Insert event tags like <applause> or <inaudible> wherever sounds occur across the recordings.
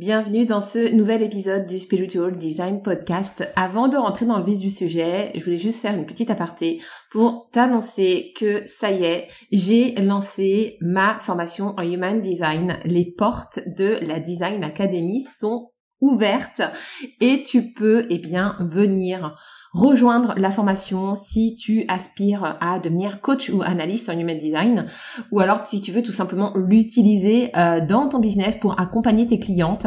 Bienvenue dans ce nouvel épisode du Spiritual Design Podcast. Avant de rentrer dans le vif du sujet, je voulais juste faire une petite aparté pour t'annoncer que ça y est, j'ai lancé ma formation en Human Design. Les portes de la Design Academy sont ouvertes et tu peux eh bien venir rejoindre la formation si tu aspires à devenir coach ou analyste en human design ou alors si tu veux tout simplement l'utiliser euh, dans ton business pour accompagner tes clientes.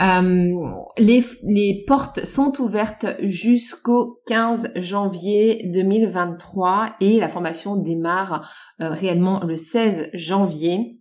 Euh, les, les portes sont ouvertes jusqu'au 15 janvier 2023 et la formation démarre euh, réellement le 16 janvier.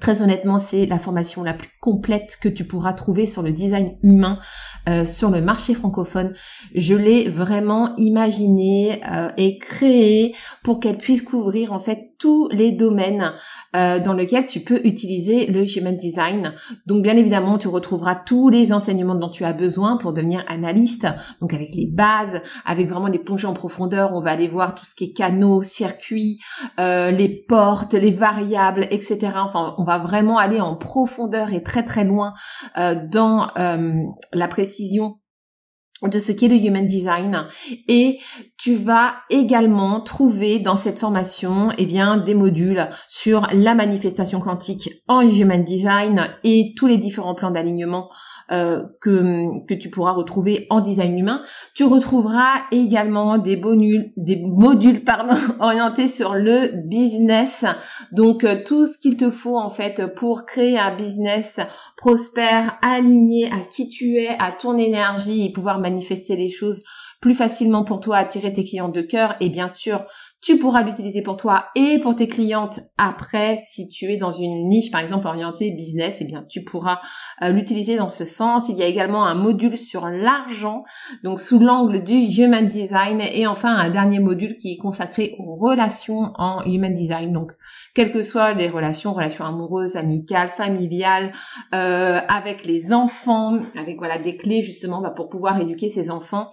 Très honnêtement, c'est la formation la plus complète que tu pourras trouver sur le design humain euh, sur le marché francophone. Je l'ai vraiment imaginée euh, et créée pour qu'elle puisse couvrir en fait tous les domaines euh, dans lesquels tu peux utiliser le human design. Donc bien évidemment, tu retrouveras tous les enseignements dont tu as besoin pour devenir analyste. Donc avec les bases, avec vraiment des plongées en profondeur, on va aller voir tout ce qui est canaux, circuits, euh, les portes, les variables, etc. Enfin, on va vraiment aller en profondeur et très très loin euh, dans la précision de ce qu'est le human design. Et tu vas également trouver dans cette formation eh bien des modules sur la manifestation quantique en human design et tous les différents plans d'alignement euh, que, que tu pourras retrouver en design humain. Tu retrouveras également des bonus, des modules pardon, <laughs> orientés sur le business. Donc euh, tout ce qu'il te faut en fait pour créer un business prospère, aligné à qui tu es, à ton énergie et pouvoir manifester les choses plus facilement pour toi attirer tes clients de cœur et bien sûr tu pourras l'utiliser pour toi et pour tes clientes après. Si tu es dans une niche, par exemple, orientée business, eh bien, tu pourras euh, l'utiliser dans ce sens. Il y a également un module sur l'argent, donc sous l'angle du human design. Et enfin, un dernier module qui est consacré aux relations en human design. Donc, quelles que soient les relations, relations amoureuses, amicales, familiales, euh, avec les enfants, avec voilà des clés justement bah, pour pouvoir éduquer ces enfants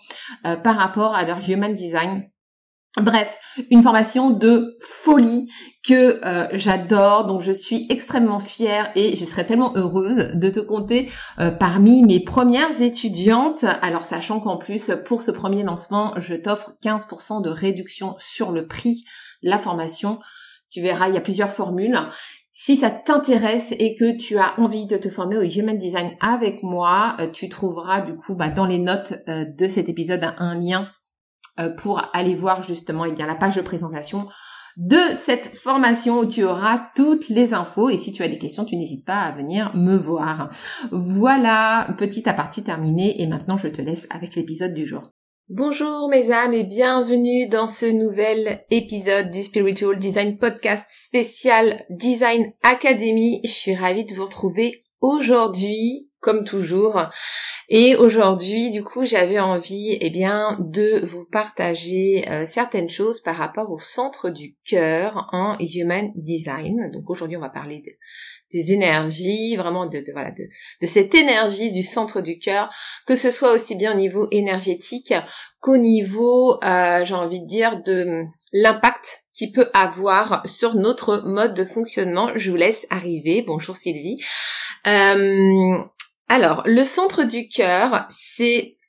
euh, par rapport à leur human design Bref, une formation de folie que euh, j'adore, donc je suis extrêmement fière et je serais tellement heureuse de te compter euh, parmi mes premières étudiantes. Alors sachant qu'en plus, pour ce premier lancement, je t'offre 15% de réduction sur le prix, la formation. Tu verras, il y a plusieurs formules. Si ça t'intéresse et que tu as envie de te former au Human Design avec moi, euh, tu trouveras du coup bah, dans les notes de cet épisode un lien pour aller voir justement eh bien, la page de présentation de cette formation où tu auras toutes les infos et si tu as des questions, tu n'hésites pas à venir me voir. Voilà, petit à partie terminé et maintenant je te laisse avec l'épisode du jour. Bonjour mes âmes et bienvenue dans ce nouvel épisode du Spiritual Design Podcast spécial Design Academy. Je suis ravie de vous retrouver aujourd'hui comme toujours. Et aujourd'hui, du coup, j'avais envie, eh bien, de vous partager euh, certaines choses par rapport au centre du cœur en Human Design. Donc aujourd'hui, on va parler des énergies, vraiment de, voilà, de, de, cette énergie du centre du cœur, que ce soit aussi bien au niveau énergétique qu'au niveau, euh, j'ai envie de dire, de l'impact qui peut avoir sur notre mode de fonctionnement. Je vous laisse arriver. Bonjour Sylvie. Euh, alors, le centre du cœur, c'est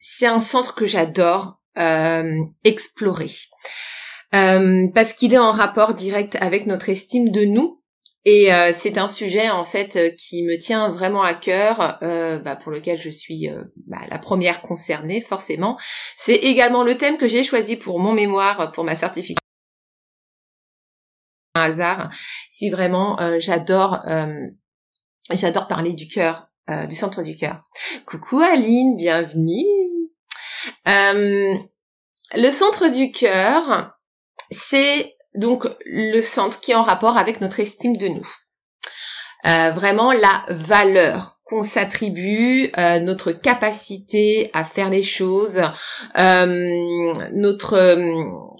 c'est un centre que j'adore euh, explorer euh, parce qu'il est en rapport direct avec notre estime de nous Et euh, c'est un sujet en fait qui me tient vraiment à cœur, bah, pour lequel je suis bah, la première concernée forcément. C'est également le thème que j'ai choisi pour mon mémoire, pour ma certification. Un hasard, si vraiment j'adore, j'adore parler du cœur, du centre du cœur. Coucou Aline, bienvenue. le centre du cœur, c'est donc le centre qui est en rapport avec notre estime de nous. Euh, vraiment la valeur qu'on s'attribue, euh, notre capacité à faire les choses, euh, notre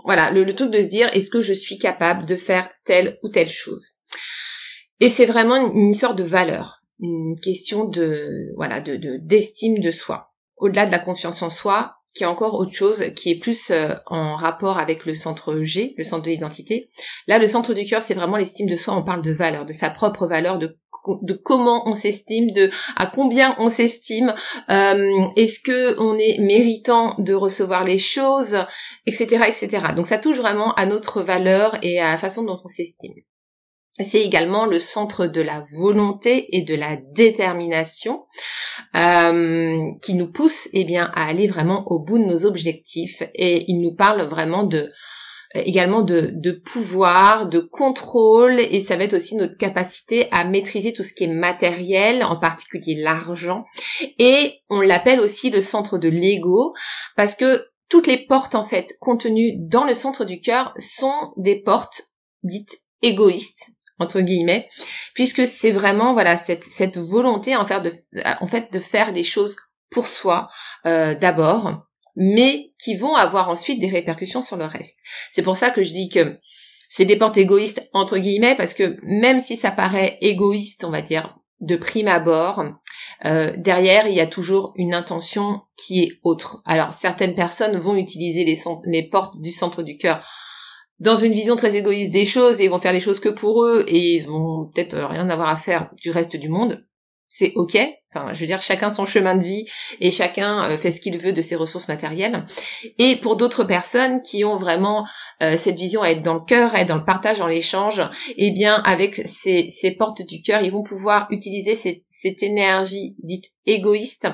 voilà le, truc de se dire est-ce que je suis capable de faire telle ou telle chose? Et c'est vraiment une, sorte de valeur, une question de voilà de d'estime de soi. Au-delà de la confiance en soi, qui est encore autre chose, qui est plus euh, en rapport avec le centre G, le centre de l'identité. Là, le centre du cœur, c'est vraiment l'estime de soi. On parle de valeur, de sa propre valeur, de de comment on s'estime, de à combien on s'estime, euh, est-ce que on est méritant de recevoir les choses, etc., etc. Donc ça touche vraiment à notre valeur et à la façon dont on s'estime. C'est également le centre de la volonté et de la détermination euh, qui nous pousse eh bien à aller vraiment au bout de nos objectifs. Et il nous parle vraiment de également de, de pouvoir, de contrôle. Et ça va être aussi notre capacité à maîtriser tout ce qui est matériel, en particulier l'argent. Et on l'appelle aussi le centre de l'ego parce que toutes les portes en fait contenues dans le centre du cœur sont des portes dites égoïstes entre guillemets, puisque c'est vraiment voilà cette, cette volonté en, de, fait de faire les choses pour soi euh, d'abord, mais qui vont avoir ensuite des répercussions sur le reste. C'est pour ça que je dis que c'est des portes égoïstes entre guillemets parce que même si ça paraît égoïste, on va dire de prime abord, euh, derrière il y a toujours une intention qui est autre. Alors certaines personnes vont utiliser les, les portes du centre du cœur dans une vision très égoïste des choses et ils vont faire les choses que pour eux et ils vont peut-être rien avoir à faire du reste du monde. C'est ok. Enfin, je veux dire, chacun son chemin de vie et chacun euh, fait ce qu'il veut de ses ressources matérielles. Et pour d'autres personnes qui ont vraiment euh, cette vision à être dans le cœur, à être dans le partage, dans l'échange, eh bien, avec ces, portes du cœur, ils vont pouvoir utiliser cette énergie dite égoïste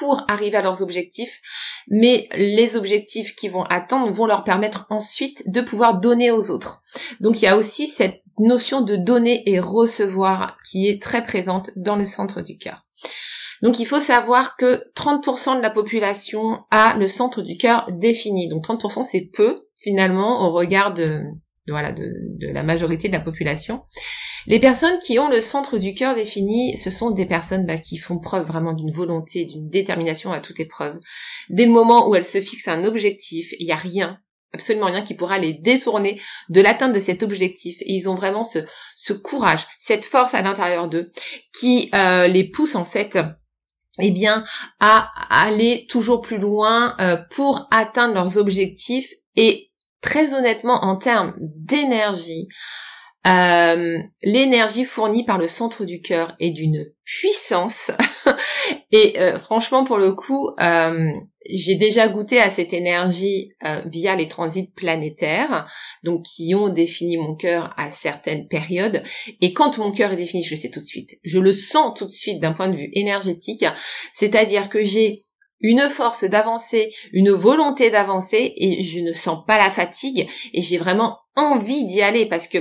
pour arriver à leurs objectifs, mais les objectifs qu'ils vont atteindre vont leur permettre ensuite de pouvoir donner aux autres. Donc il y a aussi cette notion de donner et recevoir qui est très présente dans le centre du cœur. Donc il faut savoir que 30% de la population a le centre du cœur défini. Donc 30% c'est peu finalement au regard de, voilà, de, la majorité de la population. Les personnes qui ont le centre du cœur défini, ce sont des personnes bah, qui font preuve vraiment d'une volonté, d'une détermination à toute épreuve. Dès le moment où elles se fixent un objectif, il n'y a rien, absolument rien qui pourra les détourner de l'atteinte de cet objectif. Et ils ont vraiment ce, courage, cette force à l'intérieur d'eux qui euh, les pousse en fait eh bien, à aller toujours plus loin euh, pour atteindre leurs objectifs et très honnêtement, en termes d'énergie, euh, l'énergie fournie par le centre du cœur est d'une puissance. <laughs> et euh, franchement, pour le coup, euh, j'ai déjà goûté à cette énergie via les transits planétaires, donc qui ont défini mon cœur à certaines périodes. Et quand mon cœur est défini, je le sais tout de suite. Je le sens tout de suite d'un point de vue énergétique. C'est-à-dire que j'ai une force d'avancer, une volonté d'avancer et je ne sens pas la fatigue et j'ai vraiment envie d'y aller parce que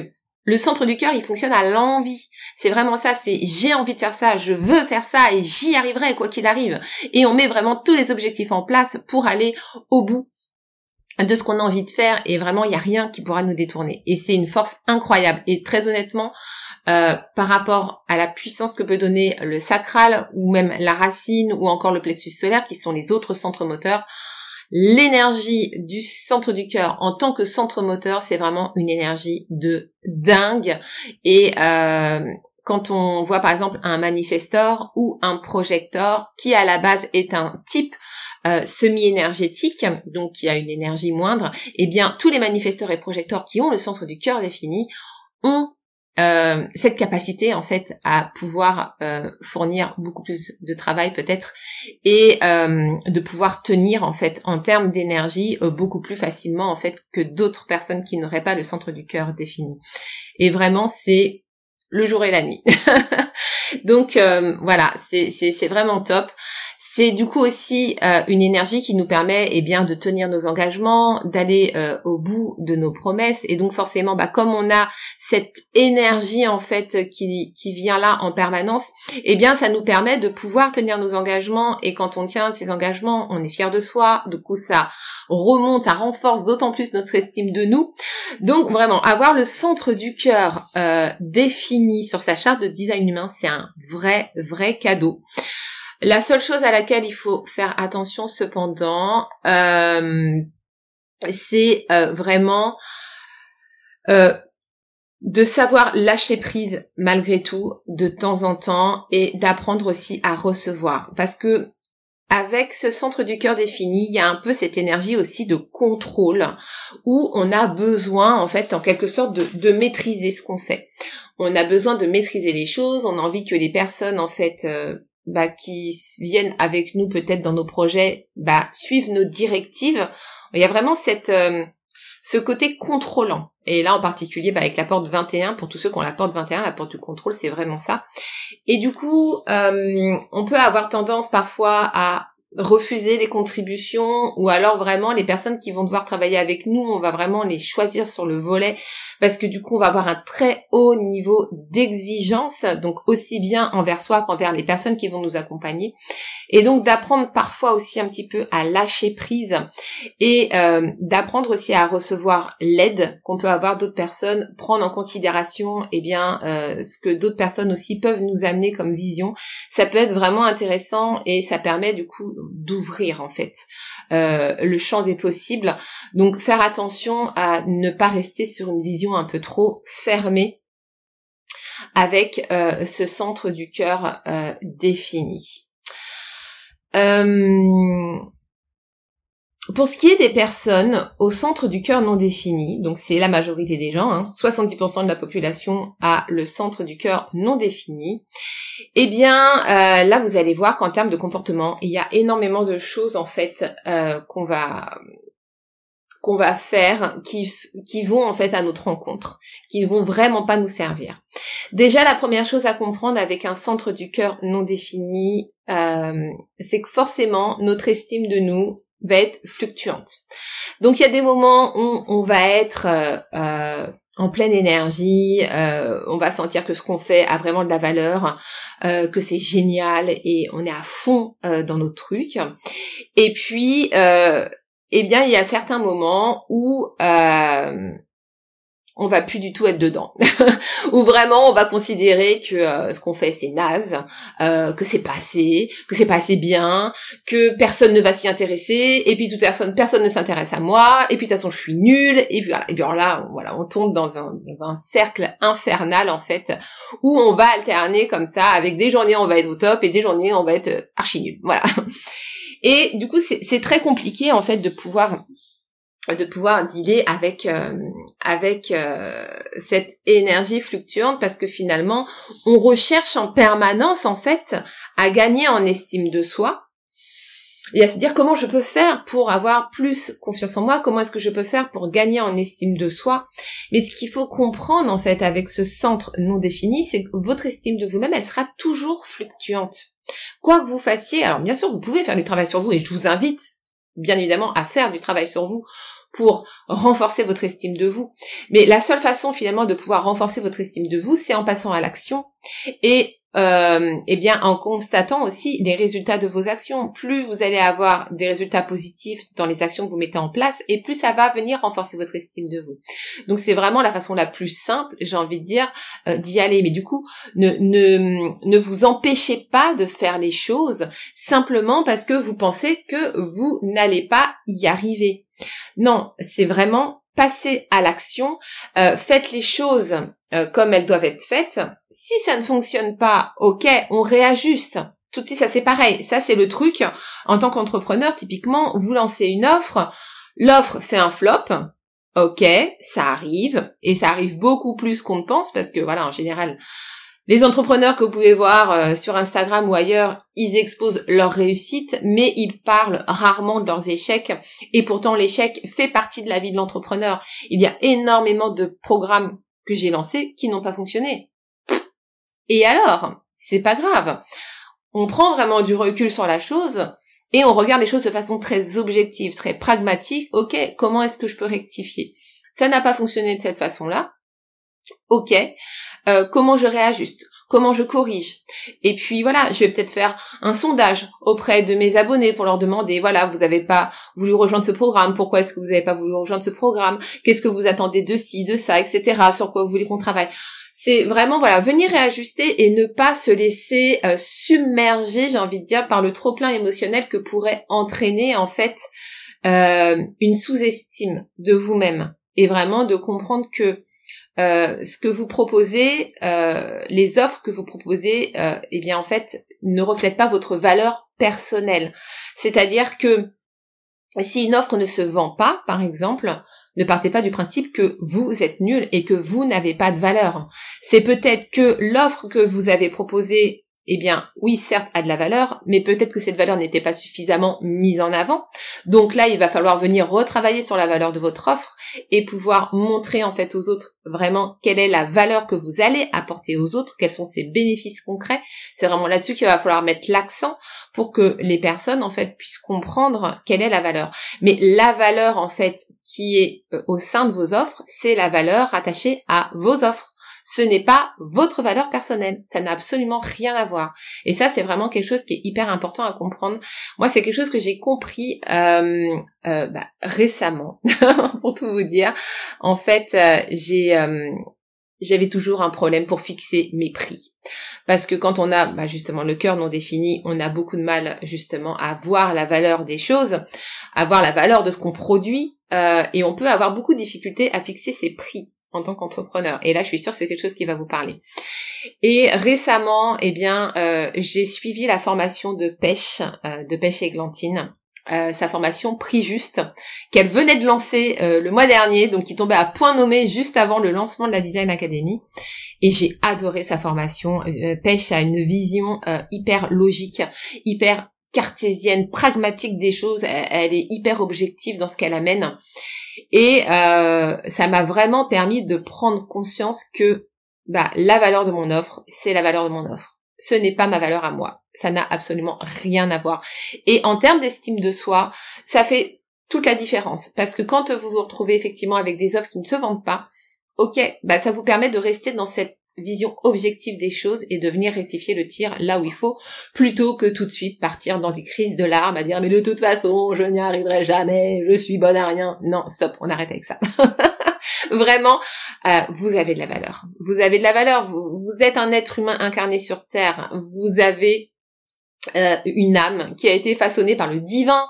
le centre du cœur, il fonctionne à l'envie. C'est vraiment ça, c'est j'ai envie de faire ça, je veux faire ça et j'y arriverai quoi qu'il arrive. Et on met vraiment tous les objectifs en place pour aller au bout de ce qu'on a envie de faire et vraiment il n'y a rien qui pourra nous détourner. Et c'est une force incroyable. Et très honnêtement, euh, par rapport à la puissance que peut donner le sacral ou même la racine ou encore le plexus solaire qui sont les autres centres moteurs, l'énergie du centre du cœur en tant que centre moteur, c'est vraiment une énergie de dingue. Et euh, quand on voit par exemple un manifestor ou un projecteur qui à la base est un type euh, semi-énergétique, donc qui a une énergie moindre, eh bien tous les manifesteurs et projecteurs qui ont le centre du cœur défini ont euh, cette capacité en fait à pouvoir euh, fournir beaucoup plus de travail peut-être et de pouvoir tenir en fait en termes d'énergie beaucoup plus facilement en fait que d'autres personnes qui n'auraient pas le centre du cœur défini. Et vraiment c'est le jour et la nuit. <laughs> Donc euh, voilà, c'est vraiment top. C'est du coup aussi euh, une énergie qui nous permet eh bien de tenir nos engagements, d'aller euh, au bout de nos promesses et donc forcément bah, comme on a cette énergie en fait qui, qui vient là en permanence, eh bien ça nous permet de pouvoir tenir nos engagements et quand on tient ces engagements, on est fier de soi, du coup ça remonte, ça renforce d'autant plus notre estime de nous. Donc vraiment avoir le centre du cœur euh, défini sur sa charte de design humain, c'est un vrai vrai cadeau. La seule chose à laquelle il faut faire attention cependant, euh, c'est euh, vraiment euh, de savoir lâcher prise malgré tout de temps en temps et d'apprendre aussi à recevoir. Parce que avec ce centre du cœur défini, il y a un peu cette énergie aussi de contrôle où on a besoin en fait en quelque sorte de, de maîtriser ce qu'on fait. On a besoin de maîtriser les choses, on a envie que les personnes en fait bah, qui viennent avec nous peut-être dans nos projets, bah, suivent nos directives. Il y a vraiment cette, euh, ce côté contrôlant. Et là, en particulier, bah, avec la porte 21, pour tous ceux qui ont la porte 21, la porte du contrôle, c'est vraiment ça. Et du coup, euh, on peut avoir tendance parfois à refuser les contributions ou alors vraiment les personnes qui vont devoir travailler avec nous, on va vraiment les choisir sur le volet parce que du coup on va avoir un très haut niveau d'exigence, donc aussi bien envers soi qu'envers les personnes qui vont nous accompagner. Et donc d'apprendre parfois aussi un petit peu à lâcher prise et euh, d'apprendre aussi à recevoir l'aide qu'on peut avoir d'autres personnes, prendre en considération eh bien euh, ce que d'autres personnes aussi peuvent nous amener comme vision. Ça peut être vraiment intéressant et ça permet du coup d'ouvrir en fait euh, le champ des possibles. Donc faire attention à ne pas rester sur une vision un peu trop fermée avec euh, ce centre du cœur euh, défini. Pour ce qui est des personnes au centre du cœur non défini, donc c'est la majorité des gens, hein, 70% de la population a le centre du cœur non défini, eh bien euh, là vous allez voir qu'en termes de comportement, il y a énormément de choses en fait euh, qu'on va qu'on va faire qui, qui vont en fait à notre rencontre, qui ne vont vraiment pas nous servir. Déjà, la première chose à comprendre avec un centre du cœur non défini, euh, c'est que forcément notre estime de nous va être fluctuante. Donc il y a des moments où on va être euh, euh, en pleine énergie, euh, on va sentir que ce qu'on fait a vraiment de la valeur, que c'est génial et on est à fond dans nos trucs. Et puis, eh bien, il y a certains moments où on va plus du tout être dedans. <laughs> Ou vraiment on va considérer que euh, ce qu'on fait c'est naze, euh, que c'est pas assez, que c'est pas assez bien, que personne ne va s'y intéresser, et puis toute personne, personne ne s'intéresse à moi, et puis de toute façon je suis nulle, et puis voilà. Et puis alors là, voilà, on tombe dans un, cercle infernal en fait, où on va alterner comme ça, avec des journées on va être au top, et des journées on va être archi nul. Voilà. <laughs> Et du coup c'est très compliqué en fait de pouvoir de pouvoir dealer avec euh, avec euh, cette énergie fluctuante parce que finalement on recherche en permanence en fait à gagner en estime de soi et à se dire comment je peux faire pour avoir plus confiance en moi, comment est-ce que je peux faire pour gagner en estime de soi. Mais ce qu'il faut comprendre en fait avec ce centre non défini, c'est que votre estime de vous-même, elle sera toujours fluctuante. Quoi que vous fassiez, alors bien sûr vous pouvez faire du travail sur vous et je vous invite bien évidemment à faire du travail sur vous pour renforcer votre estime de vous. Mais la seule façon finalement de pouvoir renforcer votre estime de vous, c'est en passant à l'action et euh, eh bien en constatant aussi les résultats de vos actions. Plus vous allez avoir des résultats positifs dans les actions que vous mettez en place, et plus ça va venir renforcer votre estime de vous. Donc c'est vraiment la façon la plus simple, j'ai envie de dire, euh, d'y aller. Mais du coup, ne, ne, ne vous empêchez pas de faire les choses simplement parce que vous pensez que vous n'allez pas y arriver. Non, c'est vraiment passer à l'action, euh, faites les choses euh, comme elles doivent être faites. Si ça ne fonctionne pas, ok, on réajuste. Tout de suite, ça c'est pareil. Ça c'est le truc. En tant qu'entrepreneur, typiquement, vous lancez une offre, l'offre fait un flop. Ok, ça arrive et ça arrive beaucoup plus qu'on ne pense parce que voilà, en général, les entrepreneurs que vous pouvez voir euh, sur Instagram ou ailleurs, ils exposent leur réussite, mais ils parlent rarement de leurs échecs. Et pourtant, l'échec fait partie de la vie de l'entrepreneur. Il y a énormément de programmes j'ai lancés qui n'ont pas fonctionné. Et alors, c'est pas grave. On prend vraiment du recul sur la chose et on regarde les choses de façon très objective, très pragmatique. Ok, comment est-ce que je peux rectifier? Ça n'a pas fonctionné de cette façon-là. Ok, euh, comment je réajuste? Comment je corrige? Et puis voilà, je vais peut-être faire un sondage auprès de mes abonnés pour leur demander, voilà, vous n'avez pas voulu rejoindre ce programme, pourquoi est-ce que vous n'avez pas voulu rejoindre ce programme? Qu'est-ce que vous attendez de ci, de ça, etc. Sur quoi vous voulez qu'on travaille? C'est vraiment voilà venir réajuster et ne pas se laisser euh, submerger, j'ai envie de dire, par le trop plein émotionnel que pourrait entraîner en fait euh, une sous-estime de vous-même. Et vraiment de comprendre que euh, ce que vous proposez, les offres que vous proposez, eh bien en fait ne reflètent pas votre valeur personnelle. C'est-à-dire que si une offre ne se vend pas, par exemple, ne partez pas du principe que vous êtes nul et que vous n'avez pas de valeur. C'est peut-être que l'offre que vous avez proposée eh bien, oui, certes, a de la valeur, mais peut-être que cette valeur n'était pas suffisamment mise en avant. Donc là, il va falloir venir retravailler sur la valeur de votre offre et pouvoir montrer en fait aux autres vraiment quelle est la valeur que vous allez apporter aux autres, quels sont ses bénéfices concrets. C'est vraiment là-dessus qu'il va falloir mettre l'accent pour que les personnes en fait puissent comprendre quelle est la valeur. Mais la valeur en fait qui est euh, au sein de vos offres, c'est la valeur attachée à vos offres ce n'est pas votre valeur personnelle. Ça n'a absolument rien à voir. Et ça, c'est vraiment quelque chose qui est hyper important à comprendre. Moi, c'est quelque chose que j'ai compris euh, euh, bah, récemment, <laughs> pour tout vous dire. En fait, euh, j'avais toujours un problème pour fixer mes prix. Parce que quand on a bah, justement le cœur non défini, on a beaucoup de mal justement à voir la valeur des choses, à voir la valeur de ce qu'on produit, et on peut avoir beaucoup de difficultés à fixer ses prix en tant qu'entrepreneur. Et là, je suis sûre que c'est quelque chose qui va vous parler. Et récemment, eh bien, euh, j'ai suivi la formation de pêche, euh, de pêche églantine. Euh, sa formation Prix Juste, qu'elle venait de lancer le mois dernier, donc qui tombait à point nommé juste avant le lancement de la Design Academy. Et j'ai adoré sa formation. Pêche a une vision hyper logique, hyper cartésienne, pragmatique des choses. elle est hyper objective dans ce qu'elle amène. Et euh, ça m'a vraiment permis de prendre conscience que bah, la valeur de mon offre, c'est la valeur de mon offre. Ce n'est pas ma valeur à moi. Ça n'a absolument rien à voir. Et en termes d'estime de soi, ça fait toute la différence. Parce que quand vous vous retrouvez effectivement avec des offres qui ne se vendent pas, ok, bah ça vous permet de rester dans cette vision objective des choses et de venir rectifier le tir là où il faut, plutôt que tout de suite partir dans des crises de larmes à dire mais de toute façon je n'y arriverai jamais, je suis bonne à rien. Non, stop, on arrête avec ça. <laughs> Vraiment, euh, vous avez de la valeur. Vous avez de la valeur. Vous, vous êtes un être humain incarné sur Terre. Vous avez euh, une âme qui a été façonnée par le divin.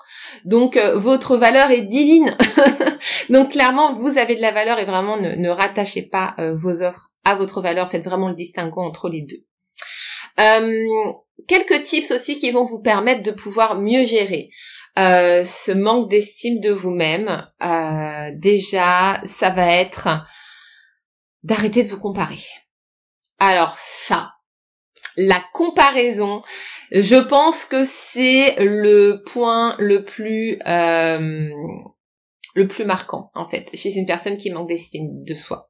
Donc euh, votre valeur est divine. <laughs> Donc clairement, vous avez de la valeur et vraiment ne, rattachez pas vos offres à votre valeur. Faites vraiment le distinguo entre les deux. Euh, quelques tips aussi qui vont vous permettre de pouvoir mieux gérer euh, ce manque d'estime de vous-même. Euh, déjà, ça va être d'arrêter de vous comparer. Alors ça, la comparaison, je pense que c'est le point le plus le plus marquant en fait chez une personne qui manque d'estime de soi.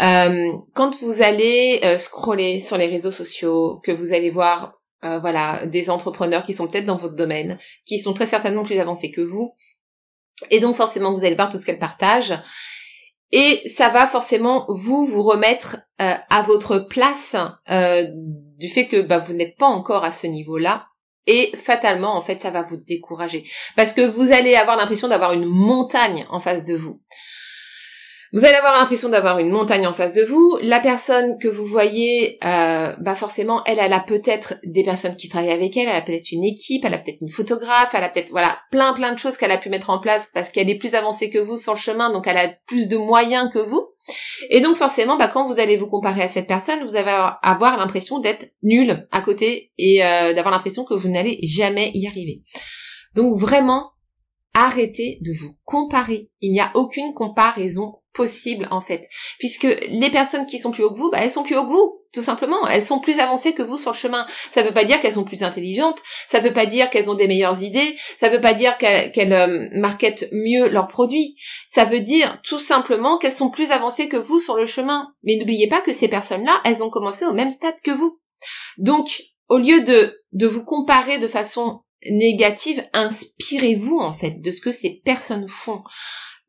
Euh, quand vous allez euh, scroller sur les réseaux sociaux, que vous allez voir euh, voilà des entrepreneurs qui sont peut-être dans votre domaine, qui sont très certainement plus avancés que vous, et donc forcément vous allez voir tout ce qu'elles partagent. Et ça va forcément vous vous remettre à votre place du fait que bah, vous n'êtes pas encore à ce niveau-là et fatalement, en fait, ça va vous décourager. Parce que vous allez avoir l'impression d'avoir une montagne en face de vous. Vous allez avoir l'impression d'avoir une montagne en face de vous. La personne que vous voyez, euh, bah forcément, elle, elle a peut-être des personnes qui travaillent avec elle, elle a peut-être une équipe, elle a peut-être une photographe, elle a peut-être voilà plein plein de choses qu'elle a pu mettre en place parce qu'elle est plus avancée que vous sur le chemin, donc elle a plus de moyens que vous. Et donc forcément, bah, quand vous allez vous comparer à cette personne, vous allez avoir l'impression d'être nul à côté et euh, d'avoir l'impression que vous n'allez jamais y arriver. Donc vraiment, arrêtez de vous comparer. Il n'y a aucune comparaison possible en fait, puisque les personnes qui sont plus haut que vous, bah, elles sont plus haut que vous, tout simplement. Elles sont plus avancées que vous sur le chemin. Ça veut pas dire qu'elles sont plus intelligentes, ça veut pas dire qu'elles ont des meilleures idées, ça ne veut pas dire qu'elles euh, marketent mieux leurs produits. Ça veut dire tout simplement qu'elles sont plus avancées que vous sur le chemin. Mais n'oubliez pas que ces personnes-là, elles ont commencé au même stade que vous. Donc, au lieu de, de vous comparer de façon négative, inspirez-vous en fait de ce que ces personnes font.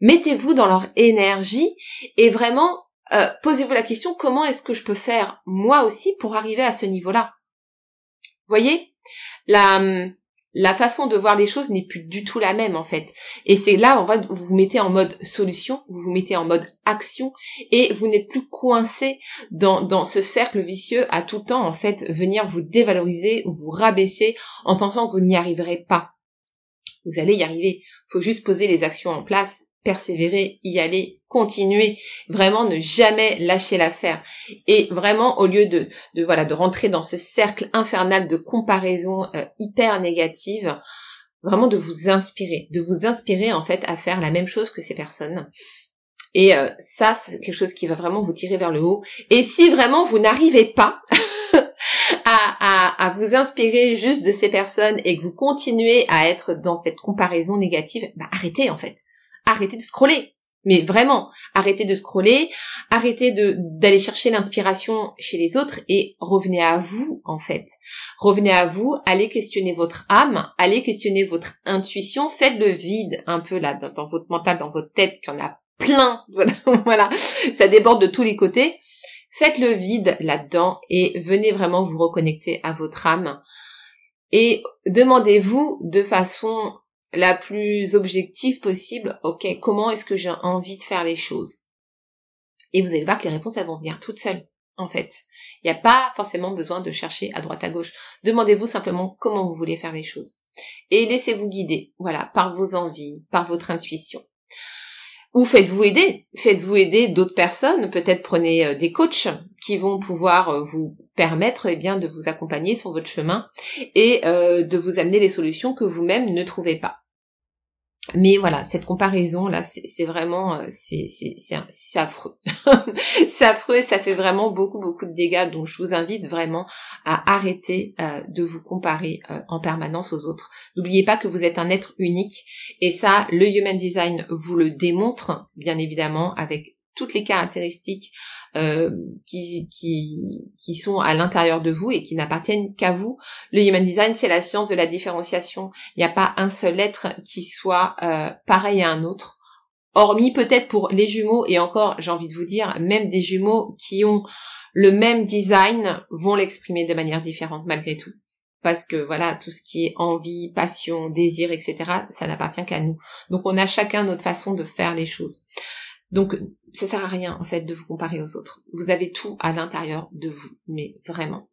Mettez-vous dans leur énergie et vraiment euh, posez-vous la question comment est-ce que je peux faire moi aussi pour arriver à ce niveau-là? Voyez, la la façon de voir les choses n'est plus du tout la même en fait. Et c'est là, on va, vous vous mettez en mode solution, vous vous mettez en mode action et vous n'êtes plus coincé dans, dans ce cercle vicieux à tout temps en fait venir vous dévaloriser ou vous rabaisser en pensant que vous n'y arriverez pas. Vous allez y arriver. Faut juste poser les actions en place persévérer, y aller, continuer, vraiment ne jamais lâcher l'affaire. Et vraiment, au lieu de, de, voilà, de rentrer dans ce cercle infernal de comparaison euh, hyper négative, vraiment de vous inspirer, de vous inspirer en fait à faire la même chose que ces personnes. Et euh, ça, c'est quelque chose qui va vraiment vous tirer vers le haut. Et si vraiment vous n'arrivez pas <laughs> à, à, à, vous inspirer juste de ces personnes et que vous continuez à être dans cette comparaison négative, bah arrêtez en fait arrêtez de scroller. Mais vraiment, arrêtez de scroller, arrêtez d'aller chercher l'inspiration chez les autres et revenez à vous en fait. Revenez à vous, allez questionner votre âme, allez questionner votre intuition, faites le vide un peu là dans, votre mental, dans votre tête, qu'il y en a plein, <laughs> voilà, ça déborde de tous les côtés. Faites le vide là-dedans et venez vraiment vous reconnecter à votre âme. Et demandez-vous de façon la plus objective possible, ok, comment est-ce que j'ai envie de faire les choses? Et vous allez voir que les réponses, elles vont venir toutes seules, en fait. Il n'y a pas forcément besoin de chercher à droite à gauche. Demandez-vous simplement comment vous voulez faire les choses. Et laissez-vous guider, voilà, par vos envies, par votre intuition. Ou faites-vous aider, faites-vous aider d'autres personnes, peut-être prenez euh, des coachs qui vont pouvoir euh, vous permettre eh bien de vous accompagner sur votre chemin et euh, de vous amener les solutions que vous-même ne trouvez pas. Mais voilà, cette comparaison là, c'est vraiment, euh, c'est affreux, c'est affreux, <laughs> ça fait vraiment beaucoup beaucoup de dégâts. Donc je vous invite vraiment à arrêter euh, de vous comparer euh, en permanence aux autres. N'oubliez pas que vous êtes un être unique et ça, le Human Design vous le démontre, bien évidemment, avec toutes les caractéristiques euh, qui, qui, qui sont à l'intérieur de vous et qui n'appartiennent qu'à vous. Le Human Design, c'est la science de la différenciation. Il n'y a pas un seul être qui soit euh, pareil à un autre. Hormis peut-être pour les jumeaux, et encore, j'ai envie de vous dire, même des jumeaux qui ont le même design vont l'exprimer de manière différente malgré tout parce que voilà, tout ce qui est envie, passion, désir, etc., ça n'appartient qu'à nous. Donc on a chacun notre façon de faire les choses. Donc ça sert à rien en fait de vous comparer aux autres. Vous avez tout à l'intérieur de vous, mais vraiment.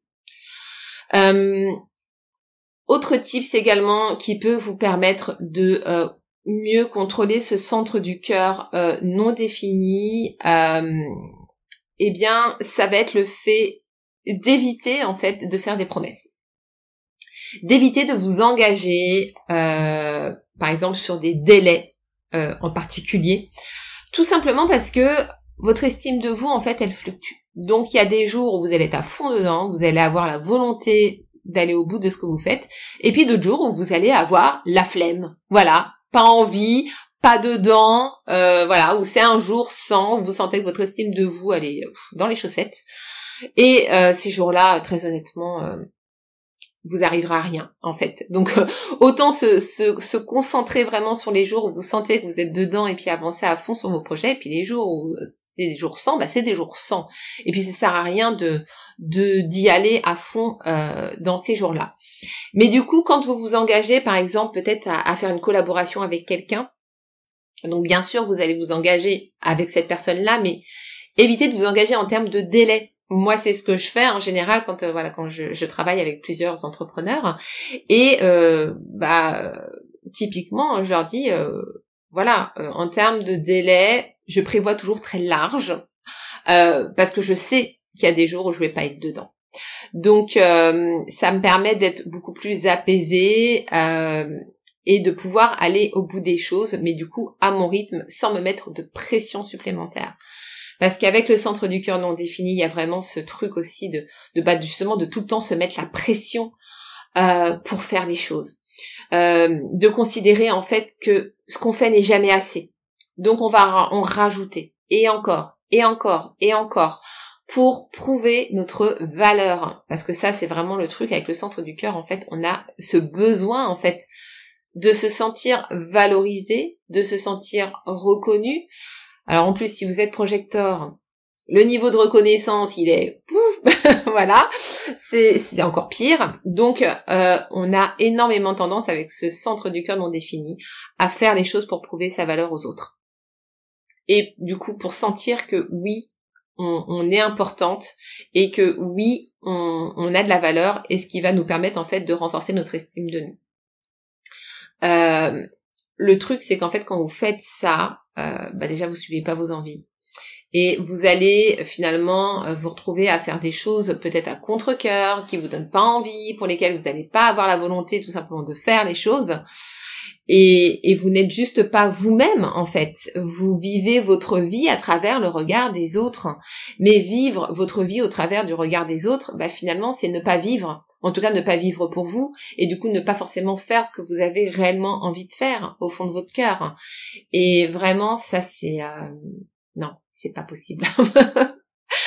Euh, autre tips également qui peut vous permettre de euh, mieux contrôler ce centre du cœur euh, non défini, eh bien ça va être le fait d'éviter en fait de faire des promesses. D'éviter de vous engager, par exemple, sur des délais en particulier. Tout simplement parce que votre estime de vous, en fait, elle fluctue. Donc, il y a des jours où vous allez être à fond dedans, vous allez avoir la volonté d'aller au bout de ce que vous faites, et puis d'autres jours où vous allez avoir la flemme. Voilà, pas envie, pas dedans, euh, voilà, où c'est un jour sans, où vous sentez que votre estime de vous, elle est dans les chaussettes. Et euh, ces jours-là, très honnêtement, euh, vous arrivera à rien en fait. Donc euh, autant se, se, concentrer vraiment sur les jours où vous sentez que vous êtes dedans et puis avancer à fond sur vos projets. Et puis les jours où c'est des jours sans, bah c'est des jours sans. Et puis ça sert à rien de de d'y aller à fond euh, dans ces jours-là. Mais du coup, quand vous vous engagez, par exemple, peut-être à, à faire une collaboration avec quelqu'un, donc bien sûr vous allez vous engager avec cette personne-là, mais évitez de vous engager en termes de délai moi c'est ce que je fais en général quand euh, voilà quand je, travaille avec plusieurs entrepreneurs et euh, bah typiquement je leur dis euh, voilà en termes de délai je prévois toujours très large parce que je sais qu'il y a des jours où je vais pas être dedans donc ça me permet d'être beaucoup plus apaisée et de pouvoir aller au bout des choses, mais du coup à mon rythme, sans me mettre de pression supplémentaire. Parce qu'avec le centre du cœur non défini, il y a vraiment ce truc aussi de, bah, justement de tout le temps se mettre la pression euh, pour faire les choses, euh, de considérer en fait que ce qu'on fait n'est jamais assez. Donc on va en rajouter et encore et encore et encore pour prouver notre valeur. Parce que ça, c'est vraiment le truc avec le centre du cœur. En fait, on a ce besoin, en fait, de se sentir valorisé, de se sentir reconnu. Alors en plus, si vous êtes projecteur, le niveau de reconnaissance, il est pouf, <laughs> voilà, c'est encore pire. Donc, euh, on a énormément tendance avec ce centre du cœur non défini à faire les choses pour prouver sa valeur aux autres. Et du coup, pour sentir que oui, on, est importante et que oui, on, a de la valeur et ce qui va nous permettre en fait de renforcer notre estime de nous. Euh, le truc, c'est qu'en fait, quand vous faites ça, euh, bah déjà, vous suivez pas vos envies. Et vous allez finalement euh, vous retrouver à faire des choses peut-être à contre-cœur, qui vous donnent pas envie, pour lesquelles vous n'allez pas avoir la volonté tout simplement de faire les choses et, vous n'êtes juste pas vous-même en fait. Vous vivez votre vie à travers le regard des autres. Mais vivre votre vie au travers du regard des autres, bah finalement c'est ne pas vivre. En tout cas ne pas vivre pour vous et du coup ne pas forcément faire ce que vous avez réellement envie de faire au fond de votre cœur. Et vraiment ça c'est euh... non c'est pas possible. <laughs>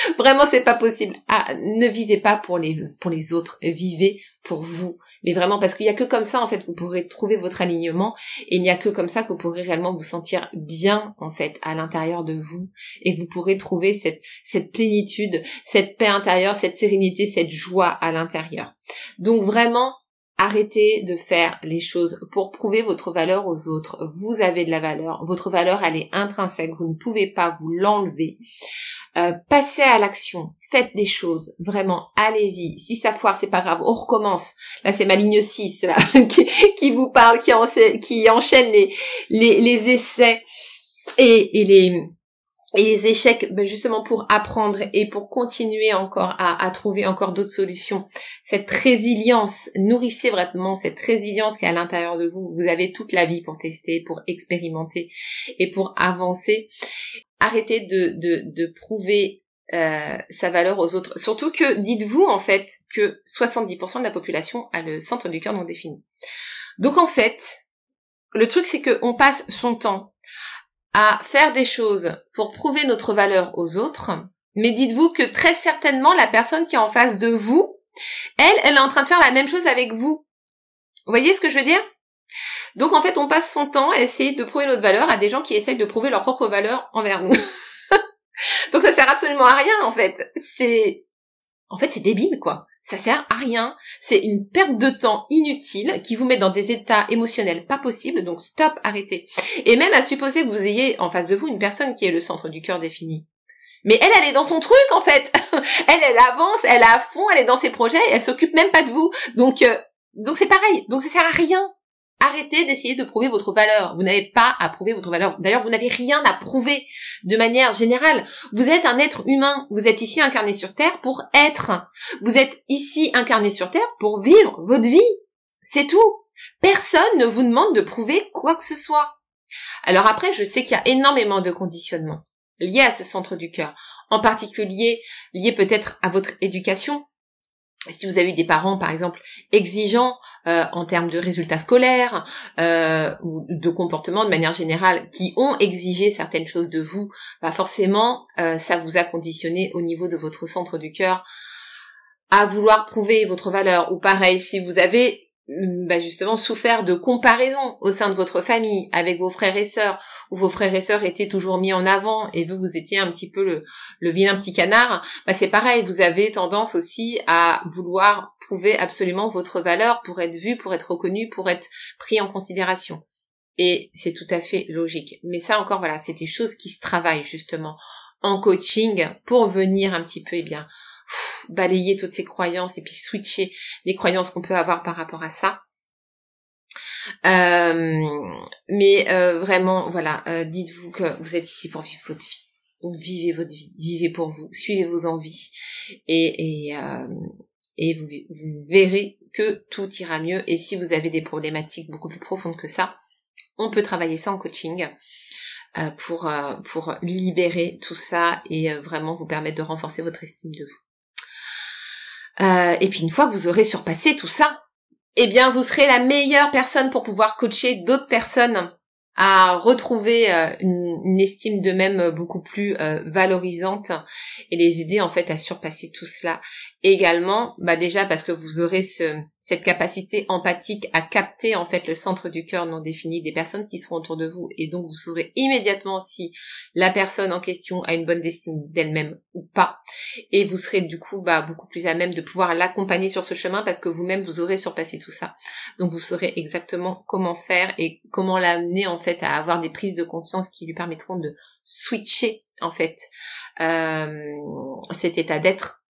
<laughs> Vraiment, c'est pas possible. Ah, ne vivez pas pour les pour les autres, vivez pour vous. Mais vraiment, parce qu'il y a que comme ça, en fait, vous pourrez trouver votre alignement, et il n'y a que comme ça que vous pourrez réellement vous sentir bien, en fait, à l'intérieur de vous, et vous pourrez trouver cette cette plénitude, cette paix intérieure, cette sérénité, cette joie à l'intérieur. Donc vraiment, Arrêtez de faire les choses pour prouver votre valeur aux autres. Vous avez de la valeur. Votre valeur, elle est intrinsèque. Vous ne pouvez pas vous l'enlever. Euh, passez à l'action, faites des choses, vraiment, allez-y. Si ça foire, c'est pas grave, on recommence. Là, c'est ma ligne 6 là, <laughs> qui, vous parle, qui, enchaîne les essais et, et les et les échecs ben justement pour apprendre et pour continuer encore à, à trouver encore d'autres solutions. Cette résilience, nourrissez vraiment cette résilience qui est à l'intérieur de vous. Vous avez toute la vie pour tester, pour expérimenter et pour avancer arrêtez de, de, de prouver euh, sa valeur aux autres. Surtout que dites-vous en fait que 70% de la population a le centre du cœur non défini. Donc en fait, le truc c'est qu'on passe son temps à faire des choses pour prouver notre valeur aux autres, mais dites-vous que très certainement la personne qui est en face de vous, elle, elle est en train de faire la même chose avec vous. Vous voyez ce que je veux dire? Donc en fait, on passe son temps à essayer de prouver notre valeur à des gens qui essayent de prouver leur propre valeur envers nous. <laughs> Donc ça sert absolument à rien en fait. C'est en fait c'est débile quoi. Ça sert à rien. C'est une perte de temps inutile qui vous met dans des états émotionnels pas possibles. Donc stop, arrêtez. Et même à supposer que vous ayez en face de vous une personne qui est le centre du cœur défini. Mais elle, elle est dans son truc en fait. <laughs> elle, elle avance, elle à fond, elle est dans ses projets, elle s'occupe même pas de vous. Donc, euh, donc c'est pareil. Donc ça sert à rien. Arrêtez d'essayer de prouver votre valeur. Vous n'avez pas à prouver votre valeur. D'ailleurs, vous n'avez rien à prouver de manière générale. Vous êtes un être humain. Vous êtes ici incarné sur Terre pour être. Vous êtes ici incarné sur Terre pour vivre votre vie. C'est tout. Personne ne vous demande de prouver quoi que ce soit. Alors après, je sais qu'il y a énormément de conditionnements liés à ce centre du cœur. En particulier, liés peut-être à votre éducation, si vous avez eu des parents, par exemple, exigeants euh, en termes de résultats scolaires euh, ou de comportement de manière générale, qui ont exigé certaines choses de vous, bah forcément, euh, ça vous a conditionné au niveau de votre centre du cœur à vouloir prouver votre valeur. Ou pareil, si vous avez bah justement souffert de comparaison au sein de votre famille avec vos frères et sœurs, où vos frères et sœurs étaient toujours mis en avant et vous vous étiez un petit peu le, le vilain petit canard, bah c'est pareil, vous avez tendance aussi à vouloir prouver absolument votre valeur pour être vu, pour être reconnu, pour être pris en considération. Et c'est tout à fait logique. Mais ça encore, voilà, c'est des choses qui se travaillent justement en coaching pour venir un petit peu, eh bien, balayer toutes ces croyances et puis switcher les croyances qu'on peut avoir par rapport à ça. Euh, mais euh, vraiment, voilà, euh, dites-vous que vous êtes ici pour vivre votre vie. vivez votre vie, vivez pour vous, suivez vos envies et et, vous, verrez que tout ira mieux. Et si vous avez des problématiques beaucoup plus profondes que ça, on peut travailler ça en coaching. Pour, pour libérer tout ça et vraiment vous permettre de renforcer votre estime de vous. Et puis une fois que vous aurez surpassé tout ça, eh bien vous serez la meilleure personne pour pouvoir coacher d'autres personnes à retrouver euh, une, estime d'eux-mêmes beaucoup plus euh, valorisante et les aider en fait à surpasser tout cela. également, bah déjà parce que vous aurez ce, cette capacité empathique à capter en fait le centre du cœur non défini des personnes qui seront autour de vous et donc vous saurez immédiatement si la personne en question a une bonne estime d'elle-même ou pas et vous serez du coup bah, beaucoup plus à même de pouvoir l'accompagner sur ce chemin parce que vous-même vous aurez surpassé tout ça. Donc vous saurez exactement comment faire et comment l'amener en fait à avoir des prises de conscience qui lui permettront de switcher en fait euh, cet état d'être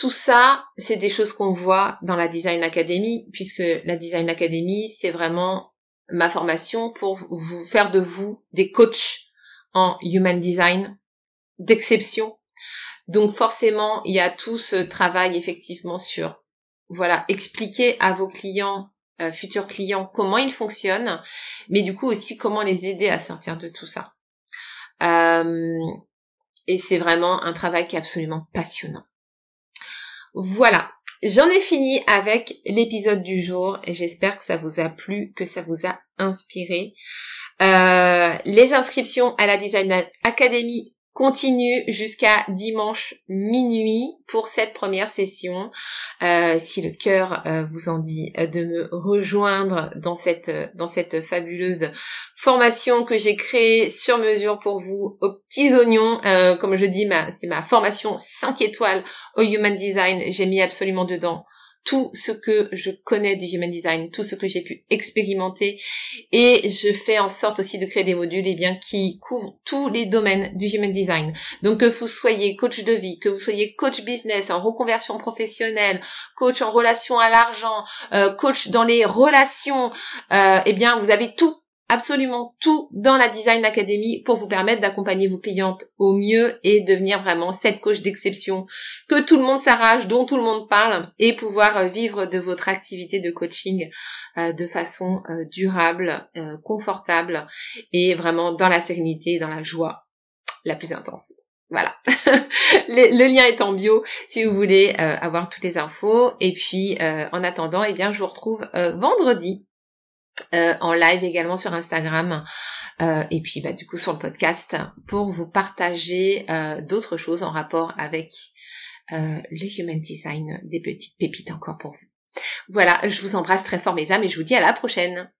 tout ça, c'est des choses qu'on voit dans la Design Academy, puisque la Design Academy, c'est vraiment ma formation pour vous faire de vous des coachs en Human Design d'exception. Donc forcément, il y a tout ce travail effectivement sur, voilà, expliquer à vos clients, euh, futurs clients, comment ils fonctionnent, mais du coup aussi comment les aider à sortir de tout ça. Euh, et c'est vraiment un travail qui est absolument passionnant. Voilà, j'en ai fini avec l'épisode du jour et j'espère que ça vous a plu, que ça vous a inspiré. Euh, les inscriptions à la Design Academy continue jusqu'à dimanche minuit pour cette première session. Euh, si le cœur euh, vous en dit euh, de me rejoindre dans cette dans cette fabuleuse formation que j'ai créée sur mesure pour vous aux petits oignons, comme je dis, c'est ma formation 5 étoiles au Human Design. J'ai mis absolument dedans tout ce que je connais du human design, tout ce que j'ai pu expérimenter et je fais en sorte aussi de créer des modules et eh bien qui couvrent tous les domaines du human design. Donc que vous soyez coach de vie, que vous soyez coach business en reconversion professionnelle, coach en relation à l'argent, euh, coach dans les relations, euh, eh bien vous avez tout absolument tout dans la Design Academy pour vous permettre d'accompagner vos clientes au mieux et devenir vraiment cette coach d'exception que tout le monde s'arrache, dont tout le monde parle et pouvoir euh, vivre de votre activité de coaching euh, de façon euh, durable, confortable et vraiment dans la sérénité, dans la joie la plus intense. Voilà. <laughs> le, lien est en bio si vous voulez avoir toutes les infos. Et puis en attendant, eh bien je vous retrouve vendredi euh, en live également sur Instagram euh, et puis bah, du coup sur le podcast pour vous partager euh, d'autres choses en rapport avec le Human Design, des petites pépites encore pour vous. Voilà, je vous embrasse très fort mes âmes et je vous dis à la prochaine.